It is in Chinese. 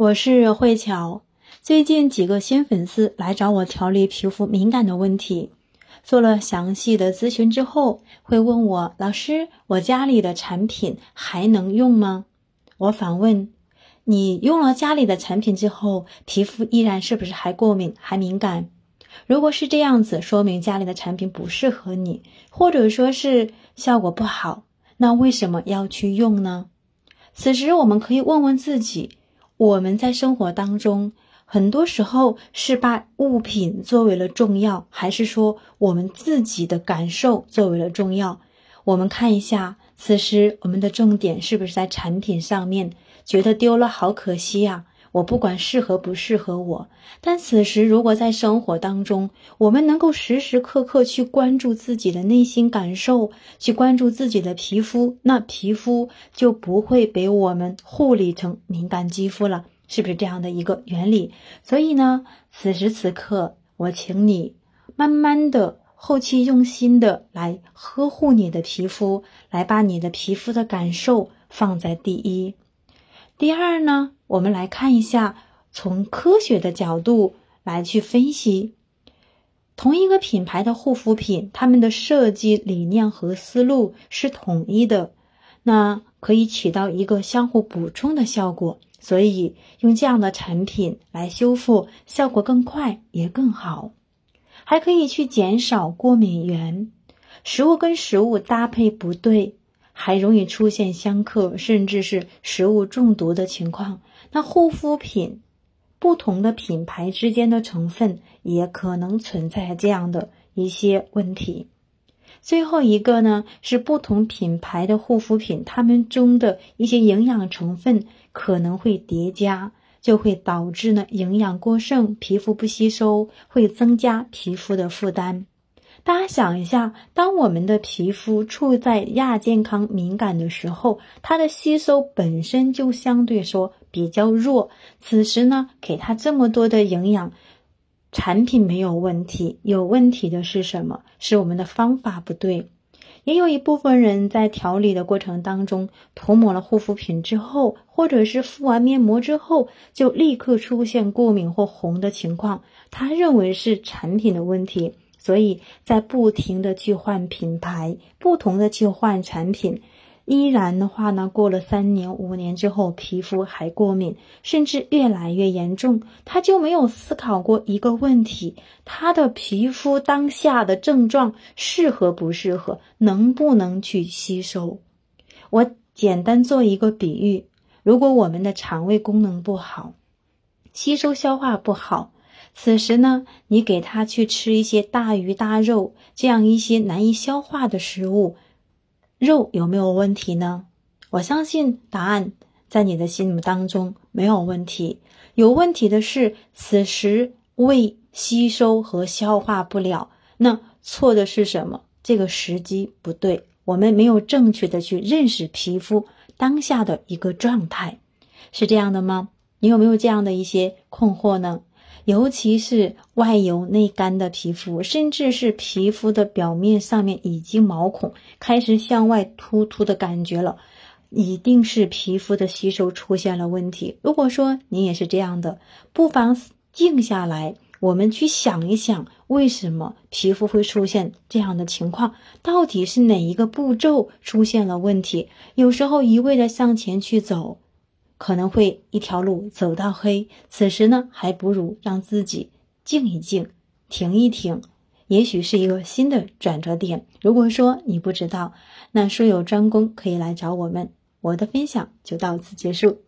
我是慧乔。最近几个新粉丝来找我调理皮肤敏感的问题，做了详细的咨询之后，会问我：“老师，我家里的产品还能用吗？”我反问：“你用了家里的产品之后，皮肤依然是不是还过敏、还敏感？如果是这样子，说明家里的产品不适合你，或者说是效果不好，那为什么要去用呢？”此时，我们可以问问自己。我们在生活当中，很多时候是把物品作为了重要，还是说我们自己的感受作为了重要？我们看一下，此时我们的重点是不是在产品上面？觉得丢了好可惜呀！我不管适合不适合我，但此时如果在生活当中，我们能够时时刻刻去关注自己的内心感受，去关注自己的皮肤，那皮肤就不会被我们护理成敏感肌肤了，是不是这样的一个原理？所以呢，此时此刻，我请你慢慢的、后期用心的来呵护你的皮肤，来把你的皮肤的感受放在第一。第二呢，我们来看一下，从科学的角度来去分析，同一个品牌的护肤品，它们的设计理念和思路是统一的，那可以起到一个相互补充的效果，所以用这样的产品来修复，效果更快也更好，还可以去减少过敏源，食物跟食物搭配不对。还容易出现相克，甚至是食物中毒的情况。那护肤品不同的品牌之间的成分也可能存在这样的一些问题。最后一个呢，是不同品牌的护肤品，它们中的一些营养成分可能会叠加，就会导致呢营养过剩，皮肤不吸收，会增加皮肤的负担。大家想一下，当我们的皮肤处在亚健康敏感的时候，它的吸收本身就相对说比较弱。此时呢，给它这么多的营养产品没有问题，有问题的是什么？是我们的方法不对。也有一部分人在调理的过程当中，涂抹了护肤品之后，或者是敷完面膜之后，就立刻出现过敏或红的情况，他认为是产品的问题。所以在不停的去换品牌，不同的去换产品，依然的话呢，过了三年、五年之后，皮肤还过敏，甚至越来越严重，他就没有思考过一个问题：他的皮肤当下的症状适合不适合，能不能去吸收？我简单做一个比喻：如果我们的肠胃功能不好，吸收消化不好。此时呢，你给他去吃一些大鱼大肉这样一些难以消化的食物，肉有没有问题呢？我相信答案在你的心目当中没有问题。有问题的是，此时胃吸收和消化不了。那错的是什么？这个时机不对，我们没有正确的去认识皮肤当下的一个状态，是这样的吗？你有没有这样的一些困惑呢？尤其是外油内干的皮肤，甚至是皮肤的表面上面已经毛孔开始向外突突的感觉了，一定是皮肤的吸收出现了问题。如果说你也是这样的，不妨静下来，我们去想一想，为什么皮肤会出现这样的情况？到底是哪一个步骤出现了问题？有时候一味的向前去走。可能会一条路走到黑，此时呢，还不如让自己静一静，停一停，也许是一个新的转折点。如果说你不知道，那术有专攻，可以来找我们。我的分享就到此结束。